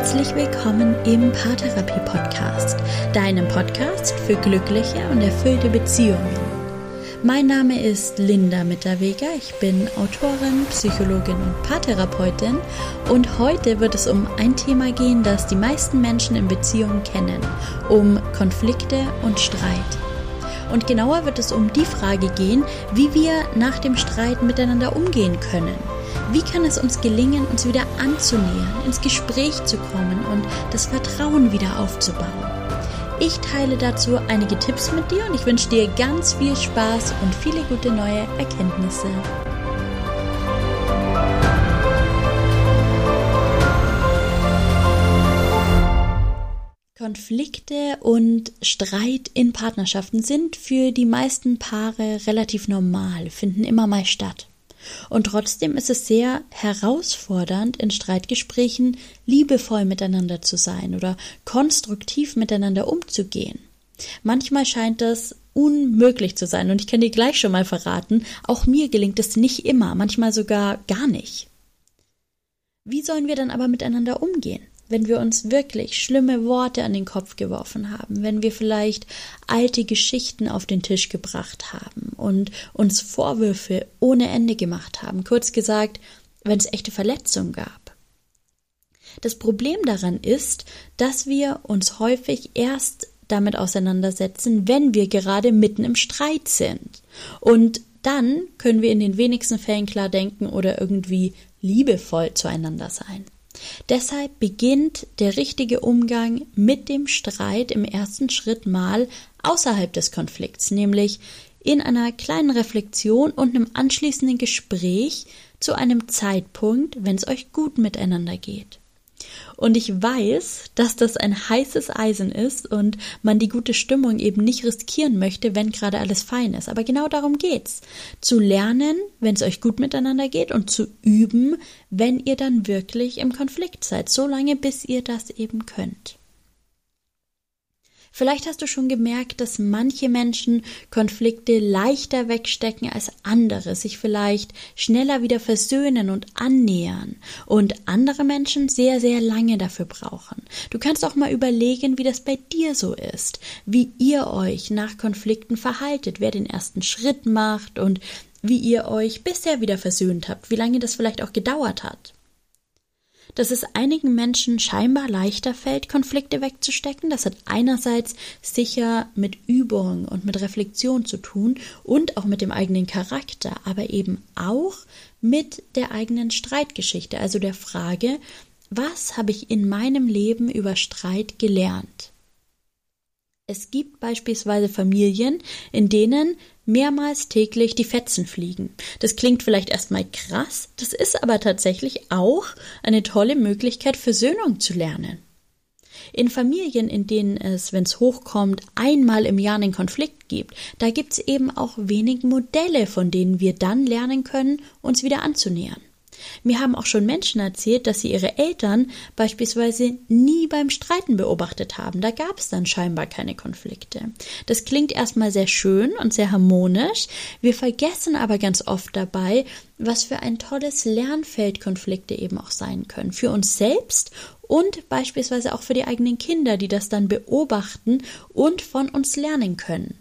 Herzlich willkommen im Paartherapie Podcast, deinem Podcast für glückliche und erfüllte Beziehungen. Mein Name ist Linda Mitterweger, ich bin Autorin, Psychologin und Paartherapeutin und heute wird es um ein Thema gehen, das die meisten Menschen in Beziehungen kennen, um Konflikte und Streit. Und genauer wird es um die Frage gehen, wie wir nach dem Streit miteinander umgehen können wie kann es uns gelingen, uns wieder anzunähern, ins Gespräch zu kommen und das Vertrauen wieder aufzubauen? Ich teile dazu einige Tipps mit dir und ich wünsche dir ganz viel Spaß und viele gute neue Erkenntnisse. Konflikte und Streit in Partnerschaften sind für die meisten Paare relativ normal, finden immer mal statt. Und trotzdem ist es sehr herausfordernd, in Streitgesprächen liebevoll miteinander zu sein oder konstruktiv miteinander umzugehen. Manchmal scheint das unmöglich zu sein und ich kann dir gleich schon mal verraten, auch mir gelingt es nicht immer, manchmal sogar gar nicht. Wie sollen wir dann aber miteinander umgehen? Wenn wir uns wirklich schlimme Worte an den Kopf geworfen haben, wenn wir vielleicht alte Geschichten auf den Tisch gebracht haben und uns Vorwürfe ohne Ende gemacht haben, kurz gesagt, wenn es echte Verletzungen gab. Das Problem daran ist, dass wir uns häufig erst damit auseinandersetzen, wenn wir gerade mitten im Streit sind. Und dann können wir in den wenigsten Fällen klar denken oder irgendwie liebevoll zueinander sein. Deshalb beginnt der richtige Umgang mit dem Streit im ersten Schritt mal außerhalb des Konflikts, nämlich in einer kleinen Reflexion und einem anschließenden Gespräch zu einem Zeitpunkt, wenn es euch gut miteinander geht. Und ich weiß, dass das ein heißes Eisen ist und man die gute Stimmung eben nicht riskieren möchte, wenn gerade alles fein ist. Aber genau darum geht's. Zu lernen, wenn es euch gut miteinander geht und zu üben, wenn ihr dann wirklich im Konflikt seid. So lange, bis ihr das eben könnt. Vielleicht hast du schon gemerkt, dass manche Menschen Konflikte leichter wegstecken als andere, sich vielleicht schneller wieder versöhnen und annähern und andere Menschen sehr, sehr lange dafür brauchen. Du kannst auch mal überlegen, wie das bei dir so ist, wie ihr euch nach Konflikten verhaltet, wer den ersten Schritt macht und wie ihr euch bisher wieder versöhnt habt, wie lange das vielleicht auch gedauert hat dass es einigen Menschen scheinbar leichter fällt, Konflikte wegzustecken. Das hat einerseits sicher mit Übung und mit Reflexion zu tun und auch mit dem eigenen Charakter, aber eben auch mit der eigenen Streitgeschichte, also der Frage, was habe ich in meinem Leben über Streit gelernt? Es gibt beispielsweise Familien, in denen mehrmals täglich die Fetzen fliegen. Das klingt vielleicht erstmal krass, das ist aber tatsächlich auch eine tolle Möglichkeit, Versöhnung zu lernen. In Familien, in denen es, wenn es hochkommt, einmal im Jahr einen Konflikt gibt, da gibt es eben auch wenig Modelle, von denen wir dann lernen können, uns wieder anzunähern. Mir haben auch schon Menschen erzählt, dass sie ihre Eltern beispielsweise nie beim Streiten beobachtet haben. Da gab es dann scheinbar keine Konflikte. Das klingt erstmal sehr schön und sehr harmonisch. Wir vergessen aber ganz oft dabei, was für ein tolles Lernfeld Konflikte eben auch sein können. Für uns selbst und beispielsweise auch für die eigenen Kinder, die das dann beobachten und von uns lernen können.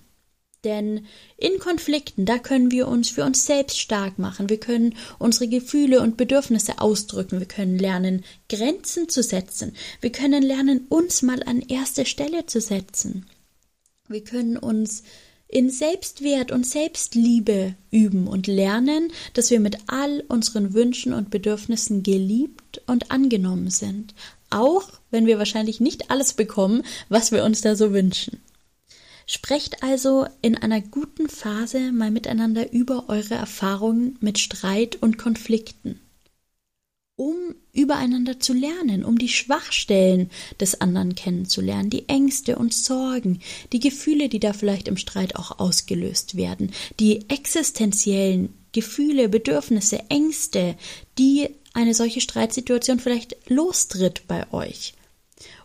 Denn in Konflikten, da können wir uns für uns selbst stark machen. Wir können unsere Gefühle und Bedürfnisse ausdrücken. Wir können lernen, Grenzen zu setzen. Wir können lernen, uns mal an erste Stelle zu setzen. Wir können uns in Selbstwert und Selbstliebe üben und lernen, dass wir mit all unseren Wünschen und Bedürfnissen geliebt und angenommen sind. Auch wenn wir wahrscheinlich nicht alles bekommen, was wir uns da so wünschen. Sprecht also in einer guten Phase mal miteinander über eure Erfahrungen mit Streit und Konflikten, um übereinander zu lernen, um die Schwachstellen des anderen kennenzulernen, die Ängste und Sorgen, die Gefühle, die da vielleicht im Streit auch ausgelöst werden, die existenziellen Gefühle, Bedürfnisse, Ängste, die eine solche Streitsituation vielleicht lostritt bei euch.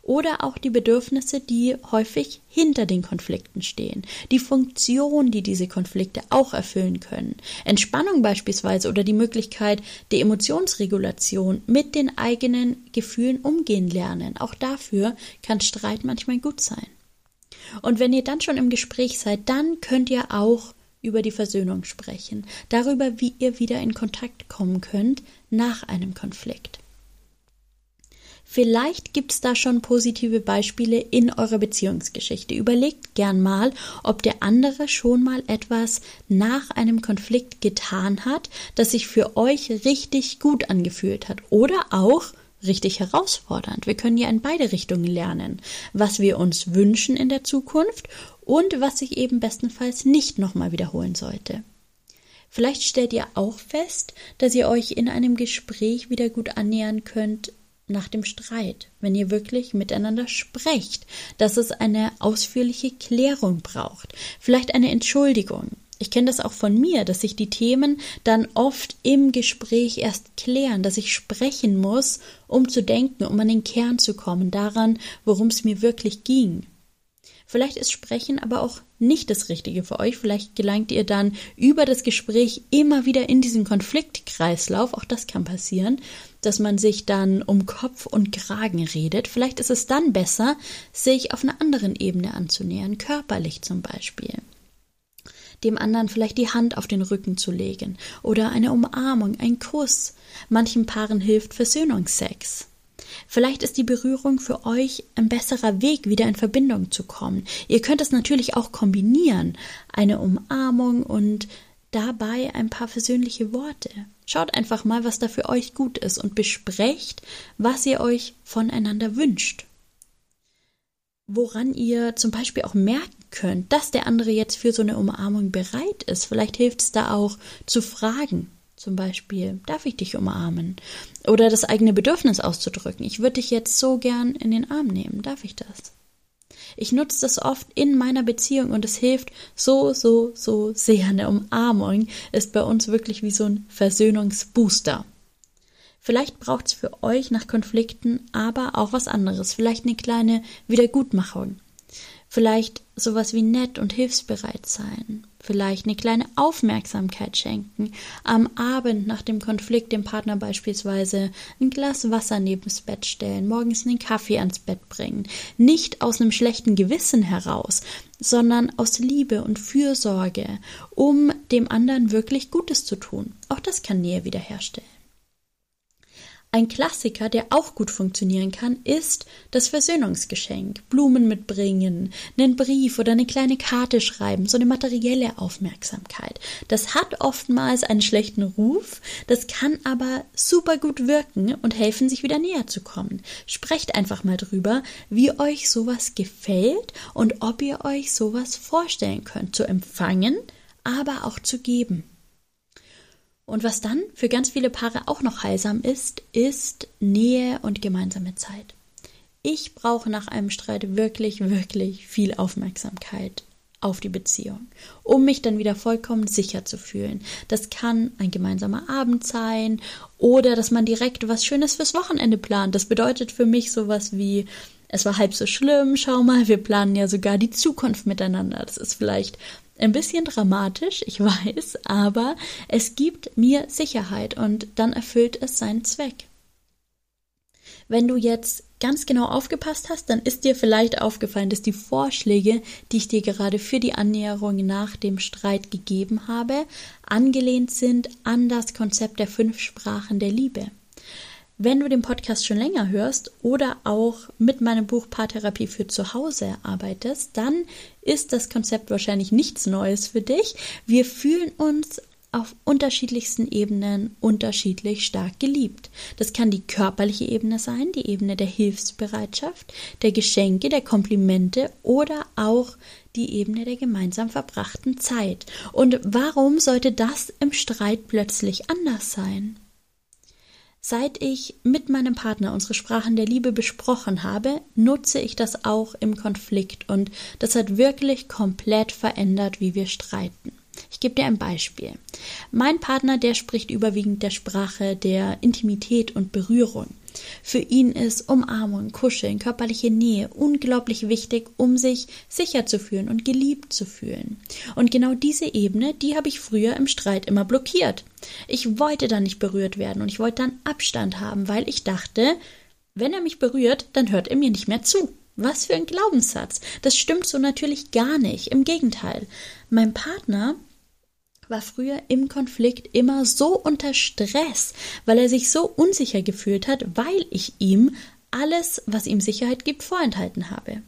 Oder auch die Bedürfnisse, die häufig hinter den Konflikten stehen, die Funktion, die diese Konflikte auch erfüllen können, Entspannung beispielsweise oder die Möglichkeit der Emotionsregulation mit den eigenen Gefühlen umgehen lernen. Auch dafür kann Streit manchmal gut sein. Und wenn ihr dann schon im Gespräch seid, dann könnt ihr auch über die Versöhnung sprechen, darüber, wie ihr wieder in Kontakt kommen könnt nach einem Konflikt. Vielleicht gibt es da schon positive Beispiele in eurer Beziehungsgeschichte. Überlegt gern mal, ob der andere schon mal etwas nach einem Konflikt getan hat, das sich für euch richtig gut angefühlt hat oder auch richtig herausfordernd. Wir können ja in beide Richtungen lernen, was wir uns wünschen in der Zukunft und was sich eben bestenfalls nicht nochmal wiederholen sollte. Vielleicht stellt ihr auch fest, dass ihr euch in einem Gespräch wieder gut annähern könnt nach dem Streit, wenn ihr wirklich miteinander sprecht, dass es eine ausführliche Klärung braucht, vielleicht eine Entschuldigung, ich kenne das auch von mir, dass sich die Themen dann oft im Gespräch erst klären, dass ich sprechen muss, um zu denken, um an den Kern zu kommen, daran, worum es mir wirklich ging. Vielleicht ist Sprechen aber auch nicht das Richtige für euch. Vielleicht gelangt ihr dann über das Gespräch immer wieder in diesen Konfliktkreislauf. Auch das kann passieren, dass man sich dann um Kopf und Kragen redet. Vielleicht ist es dann besser, sich auf einer anderen Ebene anzunähern, körperlich zum Beispiel dem anderen vielleicht die Hand auf den Rücken zu legen oder eine Umarmung, ein Kuss. Manchen Paaren hilft Versöhnungsex. Vielleicht ist die Berührung für euch ein besserer Weg, wieder in Verbindung zu kommen. Ihr könnt es natürlich auch kombinieren, eine Umarmung und dabei ein paar versöhnliche Worte. Schaut einfach mal, was da für euch gut ist und besprecht, was ihr euch voneinander wünscht woran ihr zum Beispiel auch merken könnt, dass der andere jetzt für so eine Umarmung bereit ist. Vielleicht hilft es da auch zu fragen. Zum Beispiel, darf ich dich umarmen? Oder das eigene Bedürfnis auszudrücken. Ich würde dich jetzt so gern in den Arm nehmen. Darf ich das? Ich nutze das oft in meiner Beziehung und es hilft so, so, so sehr. Eine Umarmung ist bei uns wirklich wie so ein Versöhnungsbooster. Vielleicht braucht es für euch nach Konflikten aber auch was anderes. Vielleicht eine kleine Wiedergutmachung. Vielleicht sowas wie nett und hilfsbereit sein. Vielleicht eine kleine Aufmerksamkeit schenken. Am Abend nach dem Konflikt dem Partner beispielsweise ein Glas Wasser nebens Bett stellen, morgens einen Kaffee ans Bett bringen. Nicht aus einem schlechten Gewissen heraus, sondern aus Liebe und Fürsorge, um dem anderen wirklich Gutes zu tun. Auch das kann Nähe wiederherstellen. Ein Klassiker, der auch gut funktionieren kann, ist das Versöhnungsgeschenk. Blumen mitbringen, einen Brief oder eine kleine Karte schreiben, so eine materielle Aufmerksamkeit. Das hat oftmals einen schlechten Ruf, das kann aber super gut wirken und helfen, sich wieder näher zu kommen. Sprecht einfach mal drüber, wie euch sowas gefällt und ob ihr euch sowas vorstellen könnt, zu empfangen, aber auch zu geben. Und was dann für ganz viele Paare auch noch heilsam ist, ist Nähe und gemeinsame Zeit. Ich brauche nach einem Streit wirklich, wirklich viel Aufmerksamkeit auf die Beziehung, um mich dann wieder vollkommen sicher zu fühlen. Das kann ein gemeinsamer Abend sein oder dass man direkt was Schönes fürs Wochenende plant. Das bedeutet für mich sowas wie es war halb so schlimm, schau mal, wir planen ja sogar die Zukunft miteinander. Das ist vielleicht ein bisschen dramatisch, ich weiß, aber es gibt mir Sicherheit und dann erfüllt es seinen Zweck. Wenn du jetzt ganz genau aufgepasst hast, dann ist dir vielleicht aufgefallen, dass die Vorschläge, die ich dir gerade für die Annäherung nach dem Streit gegeben habe, angelehnt sind an das Konzept der fünf Sprachen der Liebe. Wenn du den Podcast schon länger hörst oder auch mit meinem Buch Paartherapie für zu Hause arbeitest, dann ist das Konzept wahrscheinlich nichts Neues für dich. Wir fühlen uns auf unterschiedlichsten Ebenen unterschiedlich stark geliebt. Das kann die körperliche Ebene sein, die Ebene der Hilfsbereitschaft, der Geschenke, der Komplimente oder auch die Ebene der gemeinsam verbrachten Zeit. Und warum sollte das im Streit plötzlich anders sein? Seit ich mit meinem Partner unsere Sprachen der Liebe besprochen habe, nutze ich das auch im Konflikt und das hat wirklich komplett verändert, wie wir streiten. Ich gebe dir ein Beispiel. Mein Partner, der spricht überwiegend der Sprache der Intimität und Berührung. Für ihn ist Umarmung, Kuscheln, körperliche Nähe unglaublich wichtig, um sich sicher zu fühlen und geliebt zu fühlen. Und genau diese Ebene, die habe ich früher im Streit immer blockiert. Ich wollte dann nicht berührt werden und ich wollte dann Abstand haben, weil ich dachte, wenn er mich berührt, dann hört er mir nicht mehr zu. Was für ein Glaubenssatz. Das stimmt so natürlich gar nicht. Im Gegenteil. Mein Partner war früher im Konflikt immer so unter Stress, weil er sich so unsicher gefühlt hat, weil ich ihm alles, was ihm Sicherheit gibt, vorenthalten habe.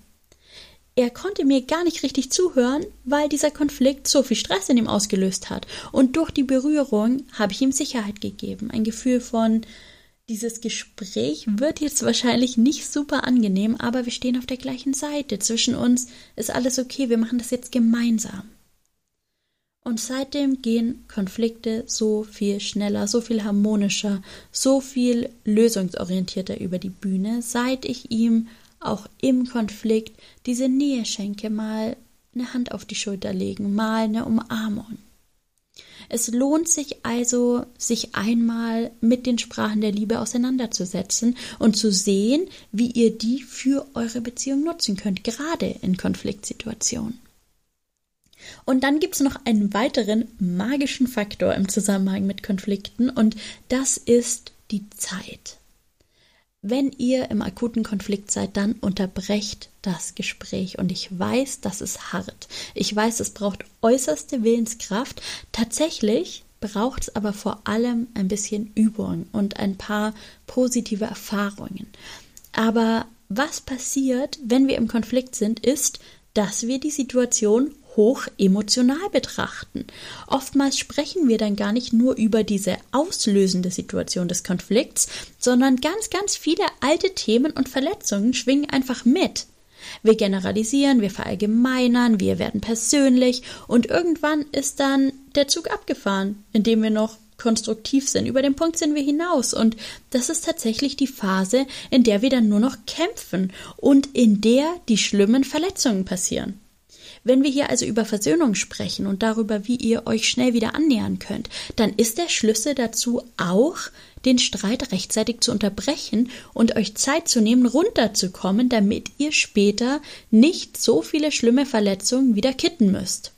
Er konnte mir gar nicht richtig zuhören, weil dieser Konflikt so viel Stress in ihm ausgelöst hat. Und durch die Berührung habe ich ihm Sicherheit gegeben, ein Gefühl von dieses Gespräch wird jetzt wahrscheinlich nicht super angenehm, aber wir stehen auf der gleichen Seite. Zwischen uns ist alles okay, wir machen das jetzt gemeinsam. Und seitdem gehen Konflikte so viel schneller, so viel harmonischer, so viel lösungsorientierter über die Bühne, seit ich ihm auch im Konflikt diese Nähe schenke, mal eine Hand auf die Schulter legen, mal eine Umarmung. Es lohnt sich also, sich einmal mit den Sprachen der Liebe auseinanderzusetzen und zu sehen, wie ihr die für eure Beziehung nutzen könnt, gerade in Konfliktsituationen. Und dann gibt es noch einen weiteren magischen Faktor im Zusammenhang mit Konflikten und das ist die Zeit. Wenn ihr im akuten Konflikt seid, dann unterbrecht das Gespräch. Und ich weiß, das ist hart. Ich weiß, es braucht äußerste Willenskraft. Tatsächlich braucht es aber vor allem ein bisschen Übung und ein paar positive Erfahrungen. Aber was passiert, wenn wir im Konflikt sind, ist, dass wir die Situation hoch emotional betrachten. Oftmals sprechen wir dann gar nicht nur über diese auslösende Situation des Konflikts, sondern ganz, ganz viele alte Themen und Verletzungen schwingen einfach mit. Wir generalisieren, wir verallgemeinern, wir werden persönlich und irgendwann ist dann der Zug abgefahren, indem wir noch konstruktiv sind. Über den Punkt sind wir hinaus und das ist tatsächlich die Phase, in der wir dann nur noch kämpfen und in der die schlimmen Verletzungen passieren. Wenn wir hier also über Versöhnung sprechen und darüber, wie ihr euch schnell wieder annähern könnt, dann ist der Schlüssel dazu auch, den Streit rechtzeitig zu unterbrechen und euch Zeit zu nehmen, runterzukommen, damit ihr später nicht so viele schlimme Verletzungen wieder kitten müsst.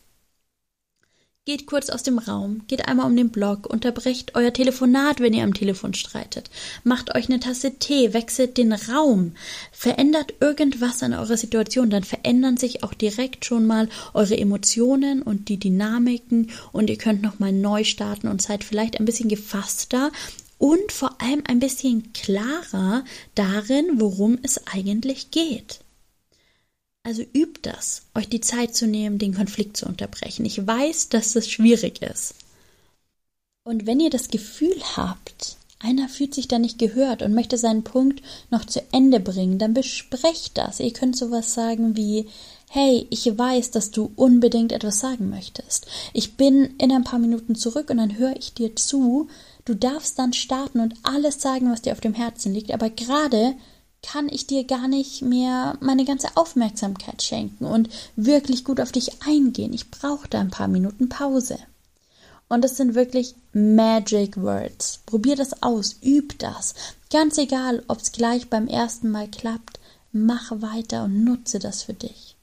Geht kurz aus dem Raum, geht einmal um den Block, unterbrecht euer Telefonat, wenn ihr am Telefon streitet, macht euch eine Tasse Tee, wechselt den Raum, verändert irgendwas an eurer Situation, dann verändern sich auch direkt schon mal eure Emotionen und die Dynamiken und ihr könnt nochmal neu starten und seid vielleicht ein bisschen gefasster und vor allem ein bisschen klarer darin, worum es eigentlich geht. Also übt das, euch die Zeit zu nehmen, den Konflikt zu unterbrechen. Ich weiß, dass das schwierig ist. Und wenn ihr das Gefühl habt, einer fühlt sich da nicht gehört und möchte seinen Punkt noch zu Ende bringen, dann besprecht das. Ihr könnt sowas sagen wie, hey, ich weiß, dass du unbedingt etwas sagen möchtest. Ich bin in ein paar Minuten zurück und dann höre ich dir zu. Du darfst dann starten und alles sagen, was dir auf dem Herzen liegt, aber gerade kann ich dir gar nicht mehr meine ganze Aufmerksamkeit schenken und wirklich gut auf dich eingehen. Ich brauche da ein paar Minuten Pause. Und es sind wirklich Magic Words. Probier das aus, üb das. Ganz egal, ob es gleich beim ersten Mal klappt, mach weiter und nutze das für dich.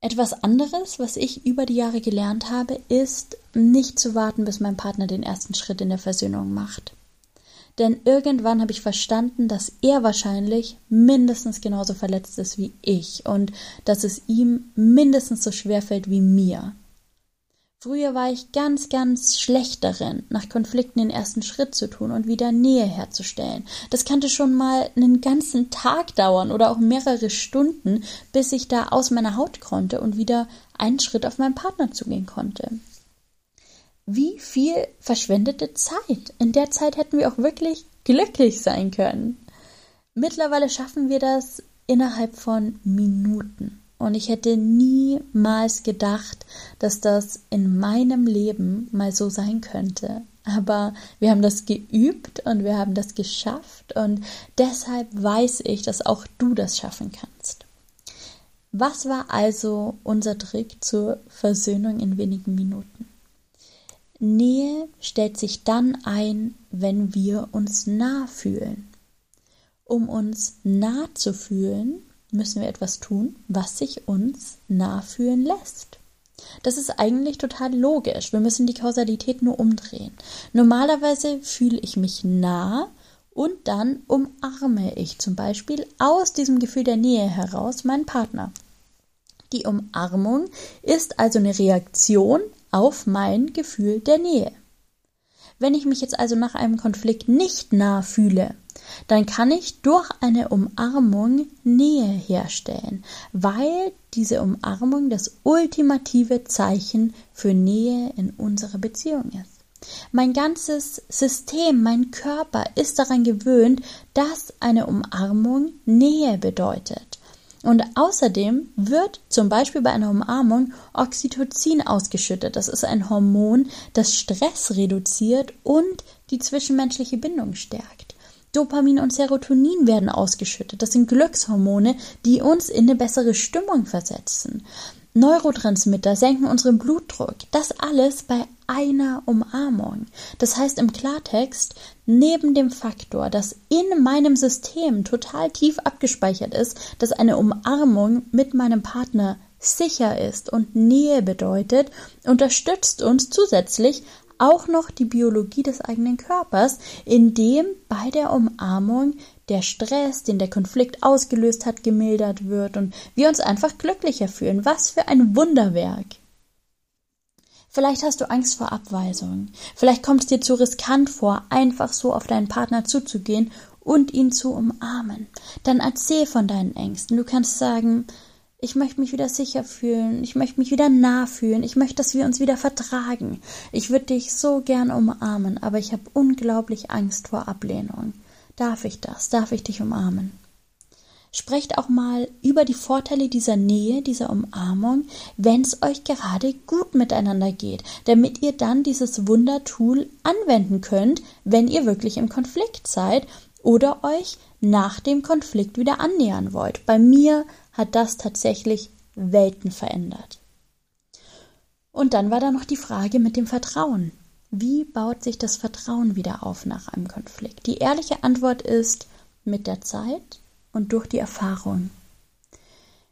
Etwas anderes, was ich über die Jahre gelernt habe, ist, nicht zu warten, bis mein Partner den ersten Schritt in der Versöhnung macht. Denn irgendwann habe ich verstanden, dass er wahrscheinlich mindestens genauso verletzt ist wie ich und dass es ihm mindestens so schwer fällt wie mir. Früher war ich ganz, ganz schlecht darin, nach Konflikten den ersten Schritt zu tun und wieder Nähe herzustellen. Das kannte schon mal einen ganzen Tag dauern oder auch mehrere Stunden, bis ich da aus meiner Haut konnte und wieder einen Schritt auf meinen Partner zugehen konnte wie viel verschwendete Zeit. In der Zeit hätten wir auch wirklich glücklich sein können. Mittlerweile schaffen wir das innerhalb von Minuten. Und ich hätte niemals gedacht, dass das in meinem Leben mal so sein könnte. Aber wir haben das geübt und wir haben das geschafft und deshalb weiß ich, dass auch du das schaffen kannst. Was war also unser Trick zur Versöhnung in wenigen Minuten? Nähe stellt sich dann ein, wenn wir uns nah fühlen. Um uns nah zu fühlen, müssen wir etwas tun, was sich uns nah fühlen lässt. Das ist eigentlich total logisch. Wir müssen die Kausalität nur umdrehen. Normalerweise fühle ich mich nah und dann umarme ich zum Beispiel aus diesem Gefühl der Nähe heraus meinen Partner. Die Umarmung ist also eine Reaktion auf mein Gefühl der Nähe. Wenn ich mich jetzt also nach einem Konflikt nicht nah fühle, dann kann ich durch eine Umarmung Nähe herstellen, weil diese Umarmung das ultimative Zeichen für Nähe in unserer Beziehung ist. Mein ganzes System, mein Körper ist daran gewöhnt, dass eine Umarmung Nähe bedeutet. Und außerdem wird zum Beispiel bei einer Umarmung Oxytocin ausgeschüttet. Das ist ein Hormon, das Stress reduziert und die zwischenmenschliche Bindung stärkt. Dopamin und Serotonin werden ausgeschüttet. Das sind Glückshormone, die uns in eine bessere Stimmung versetzen. Neurotransmitter senken unseren Blutdruck. Das alles bei einer Umarmung. Das heißt im Klartext, neben dem Faktor, dass in meinem System total tief abgespeichert ist, dass eine Umarmung mit meinem Partner sicher ist und Nähe bedeutet, unterstützt uns zusätzlich auch noch die Biologie des eigenen Körpers, indem bei der Umarmung der Stress, den der Konflikt ausgelöst hat, gemildert wird und wir uns einfach glücklicher fühlen. Was für ein Wunderwerk! Vielleicht hast du Angst vor Abweisung. Vielleicht kommt es dir zu riskant vor, einfach so auf deinen Partner zuzugehen und ihn zu umarmen. Dann erzähl von deinen Ängsten. Du kannst sagen, ich möchte mich wieder sicher fühlen, ich möchte mich wieder nah fühlen, ich möchte, dass wir uns wieder vertragen. Ich würde dich so gern umarmen, aber ich habe unglaublich Angst vor Ablehnung. Darf ich das? Darf ich dich umarmen? Sprecht auch mal über die Vorteile dieser Nähe, dieser Umarmung, wenn es euch gerade gut miteinander geht, damit ihr dann dieses Wundertool anwenden könnt, wenn ihr wirklich im Konflikt seid oder euch nach dem Konflikt wieder annähern wollt. Bei mir hat das tatsächlich Welten verändert. Und dann war da noch die Frage mit dem Vertrauen. Wie baut sich das Vertrauen wieder auf nach einem Konflikt? Die ehrliche Antwort ist mit der Zeit und durch die Erfahrung.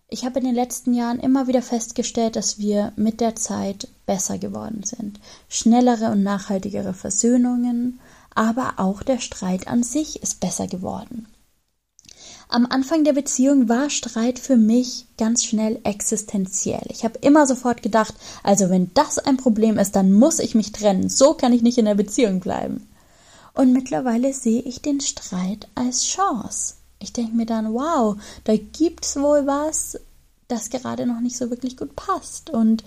Ich habe in den letzten Jahren immer wieder festgestellt, dass wir mit der Zeit besser geworden sind. Schnellere und nachhaltigere Versöhnungen, aber auch der Streit an sich ist besser geworden. Am Anfang der Beziehung war Streit für mich ganz schnell existenziell. Ich habe immer sofort gedacht, also wenn das ein Problem ist, dann muss ich mich trennen. So kann ich nicht in der Beziehung bleiben. Und mittlerweile sehe ich den Streit als Chance. Ich denke mir dann, wow, da gibt's wohl was, das gerade noch nicht so wirklich gut passt. Und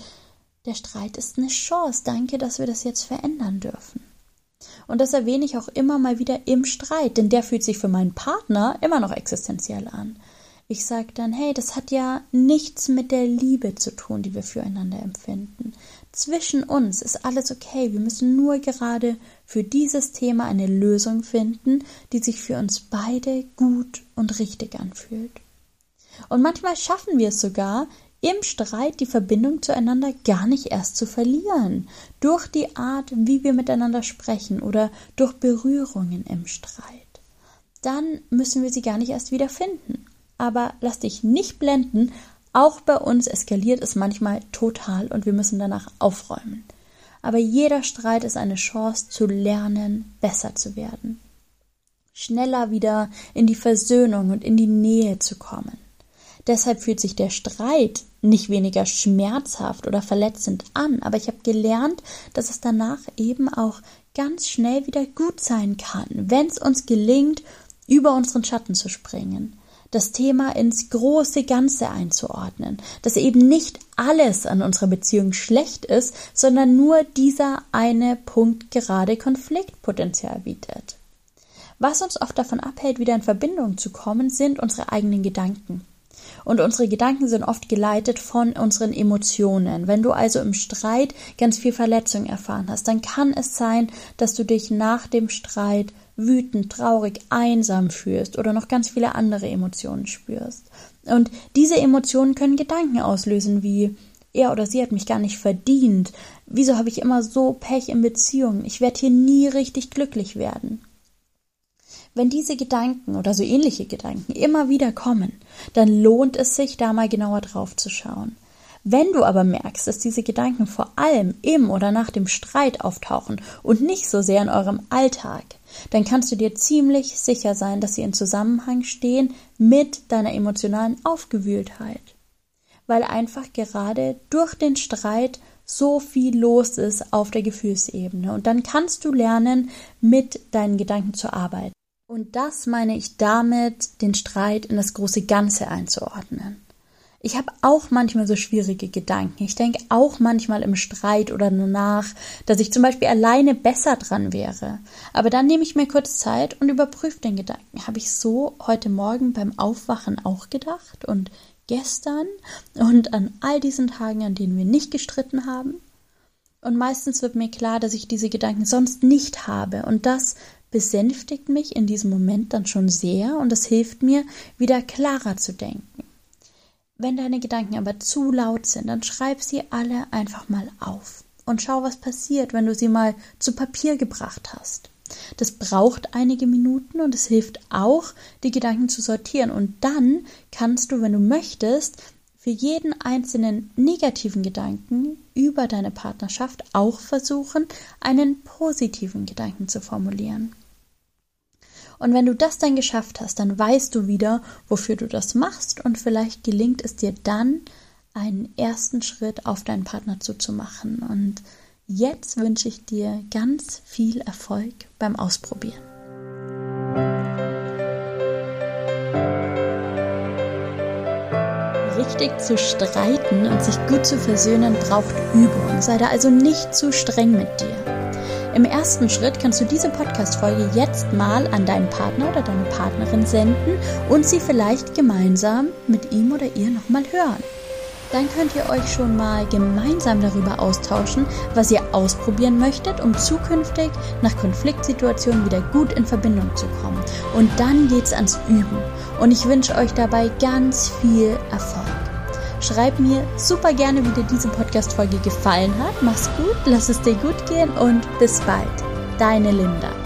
der Streit ist eine Chance. Danke, dass wir das jetzt verändern dürfen. Und das erwähne ich auch immer mal wieder im Streit, denn der fühlt sich für meinen Partner immer noch existenziell an. Ich sage dann, hey, das hat ja nichts mit der Liebe zu tun, die wir füreinander empfinden. Zwischen uns ist alles okay. Wir müssen nur gerade für dieses Thema eine Lösung finden, die sich für uns beide gut und richtig anfühlt. Und manchmal schaffen wir es sogar, im Streit die Verbindung zueinander gar nicht erst zu verlieren, durch die Art, wie wir miteinander sprechen oder durch Berührungen im Streit. Dann müssen wir sie gar nicht erst wieder finden. Aber lass dich nicht blenden, auch bei uns eskaliert es manchmal total und wir müssen danach aufräumen. Aber jeder Streit ist eine Chance zu lernen, besser zu werden. Schneller wieder in die Versöhnung und in die Nähe zu kommen. Deshalb fühlt sich der Streit nicht weniger schmerzhaft oder verletzend an, aber ich habe gelernt, dass es danach eben auch ganz schnell wieder gut sein kann, wenn es uns gelingt, über unseren Schatten zu springen, das Thema ins große Ganze einzuordnen, dass eben nicht alles an unserer Beziehung schlecht ist, sondern nur dieser eine Punkt gerade Konfliktpotenzial bietet. Was uns oft davon abhält, wieder in Verbindung zu kommen, sind unsere eigenen Gedanken. Und unsere Gedanken sind oft geleitet von unseren Emotionen. Wenn du also im Streit ganz viel Verletzung erfahren hast, dann kann es sein, dass du dich nach dem Streit wütend, traurig, einsam fühlst oder noch ganz viele andere Emotionen spürst. Und diese Emotionen können Gedanken auslösen wie er oder sie hat mich gar nicht verdient. Wieso habe ich immer so Pech in Beziehungen? Ich werde hier nie richtig glücklich werden. Wenn diese Gedanken oder so ähnliche Gedanken immer wieder kommen, dann lohnt es sich, da mal genauer drauf zu schauen. Wenn du aber merkst, dass diese Gedanken vor allem im oder nach dem Streit auftauchen und nicht so sehr in eurem Alltag, dann kannst du dir ziemlich sicher sein, dass sie in Zusammenhang stehen mit deiner emotionalen Aufgewühltheit. Weil einfach gerade durch den Streit so viel los ist auf der Gefühlsebene. Und dann kannst du lernen, mit deinen Gedanken zu arbeiten. Und das meine ich damit, den Streit in das große Ganze einzuordnen. Ich habe auch manchmal so schwierige Gedanken. Ich denke auch manchmal im Streit oder nur nach, dass ich zum Beispiel alleine besser dran wäre. Aber dann nehme ich mir kurz Zeit und überprüfe den Gedanken. Habe ich so heute Morgen beim Aufwachen auch gedacht und gestern und an all diesen Tagen, an denen wir nicht gestritten haben? Und meistens wird mir klar, dass ich diese Gedanken sonst nicht habe. Und das besänftigt mich in diesem Moment dann schon sehr und es hilft mir, wieder klarer zu denken. Wenn deine Gedanken aber zu laut sind, dann schreib sie alle einfach mal auf und schau, was passiert, wenn du sie mal zu Papier gebracht hast. Das braucht einige Minuten und es hilft auch, die Gedanken zu sortieren. Und dann kannst du, wenn du möchtest, für jeden einzelnen negativen Gedanken über deine Partnerschaft auch versuchen, einen positiven Gedanken zu formulieren. Und wenn du das dann geschafft hast, dann weißt du wieder, wofür du das machst und vielleicht gelingt es dir dann, einen ersten Schritt auf deinen Partner zuzumachen. Und jetzt wünsche ich dir ganz viel Erfolg beim Ausprobieren. Richtig zu streiten und sich gut zu versöhnen braucht Übung. Sei da also nicht zu streng mit dir. Im ersten Schritt kannst du diese Podcast-Folge jetzt mal an deinen Partner oder deine Partnerin senden und sie vielleicht gemeinsam mit ihm oder ihr nochmal hören. Dann könnt ihr euch schon mal gemeinsam darüber austauschen, was ihr ausprobieren möchtet, um zukünftig nach Konfliktsituationen wieder gut in Verbindung zu kommen. Und dann geht's ans Üben. Und ich wünsche euch dabei ganz viel Erfolg. Schreib mir super gerne, wie dir diese Podcast-Folge gefallen hat. Mach's gut, lass es dir gut gehen und bis bald. Deine Linda.